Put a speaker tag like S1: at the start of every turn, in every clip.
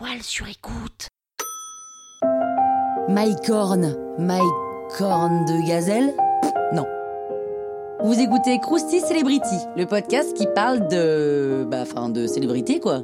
S1: toile sur écoute.
S2: My corn. My corn de gazelle? Non. Vous écoutez Krusty Celebrity, le podcast qui parle de. Bah, enfin, de célébrité, quoi.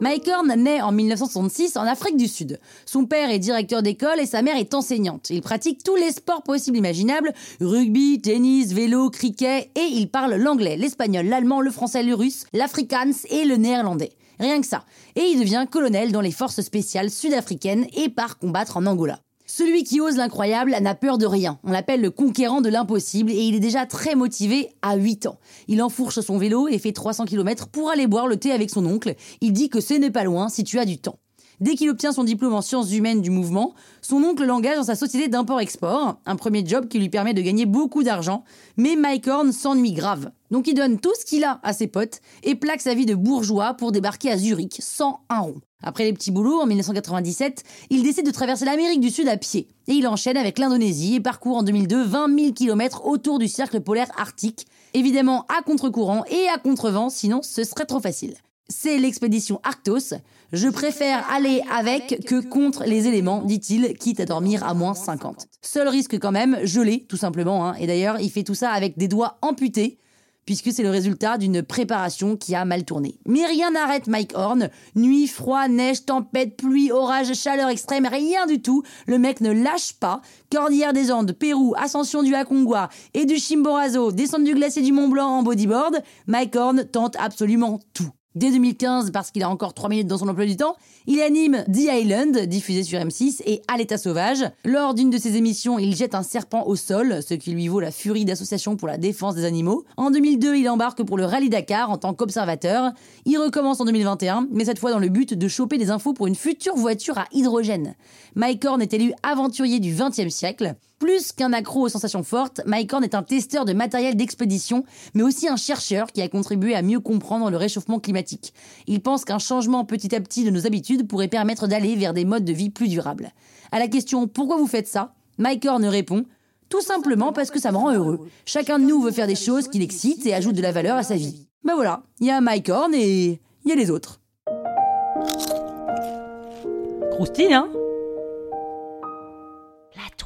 S2: Mike Horn naît en 1966 en Afrique du Sud. Son père est directeur d'école et sa mère est enseignante. Il pratique tous les sports possibles imaginables, rugby, tennis, vélo, cricket, et il parle l'anglais, l'espagnol, l'allemand, le français, le russe, l'afrikaans et le néerlandais. Rien que ça. Et il devient colonel dans les forces spéciales sud-africaines et part combattre en Angola. Celui qui ose l'incroyable n'a peur de rien. On l'appelle le conquérant de l'impossible et il est déjà très motivé à 8 ans. Il enfourche son vélo et fait 300 km pour aller boire le thé avec son oncle. Il dit que ce n'est pas loin si tu as du temps. Dès qu'il obtient son diplôme en sciences humaines du mouvement, son oncle l'engage dans sa société d'import-export, un premier job qui lui permet de gagner beaucoup d'argent, mais Mike Horn s'ennuie grave. Donc il donne tout ce qu'il a à ses potes et plaque sa vie de bourgeois pour débarquer à Zurich sans un rond. Après les petits boulots, en 1997, il décide de traverser l'Amérique du Sud à pied. Et il enchaîne avec l'Indonésie et parcourt en 2002 20 000 km autour du cercle polaire arctique. Évidemment à contre-courant et à contre-vent, sinon ce serait trop facile c'est l'expédition Arctos. Je préfère aller avec que contre les éléments, dit-il, quitte à dormir à moins 50. Seul risque quand même, gelé, tout simplement. Hein. Et d'ailleurs, il fait tout ça avec des doigts amputés, puisque c'est le résultat d'une préparation qui a mal tourné. Mais rien n'arrête Mike Horn. Nuit, froid, neige, tempête, pluie, orage, chaleur extrême, rien du tout. Le mec ne lâche pas. Cordillère des Andes, Pérou, ascension du Aconcagua et du Chimborazo, descente du glacier du Mont Blanc en bodyboard, Mike Horn tente absolument tout. Dès 2015, parce qu'il a encore 3 minutes dans son emploi du temps, il anime The Island, diffusé sur M6, et À l'état sauvage. Lors d'une de ses émissions, il jette un serpent au sol, ce qui lui vaut la furie d'associations pour la défense des animaux. En 2002, il embarque pour le Rallye Dakar en tant qu'observateur. Il recommence en 2021, mais cette fois dans le but de choper des infos pour une future voiture à hydrogène. Mike Horn est élu aventurier du XXe siècle. Plus qu'un accro aux sensations fortes, Mike Horn est un testeur de matériel d'expédition, mais aussi un chercheur qui a contribué à mieux comprendre le réchauffement climatique. Il pense qu'un changement petit à petit de nos habitudes pourrait permettre d'aller vers des modes de vie plus durables. À la question pourquoi vous faites ça, Mike Horn répond tout simplement parce que ça me rend heureux. Chacun de nous veut faire des choses qui l'excitent et ajoutent de la valeur à sa vie. Ben voilà, il y a Mike Horn et il y a les autres. Hein?